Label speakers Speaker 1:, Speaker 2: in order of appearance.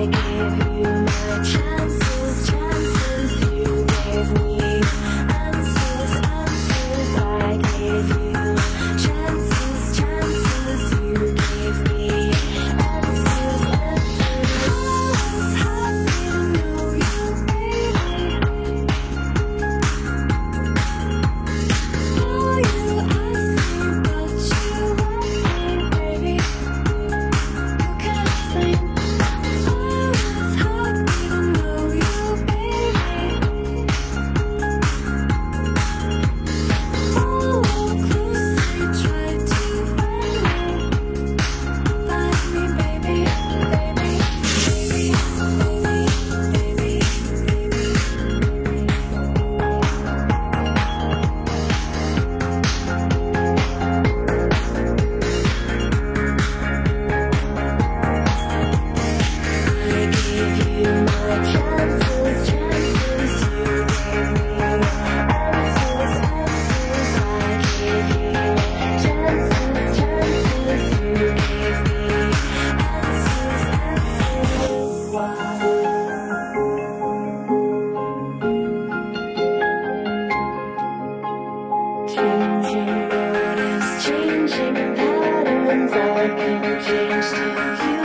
Speaker 1: I give you changing patterns. I've been changed to you.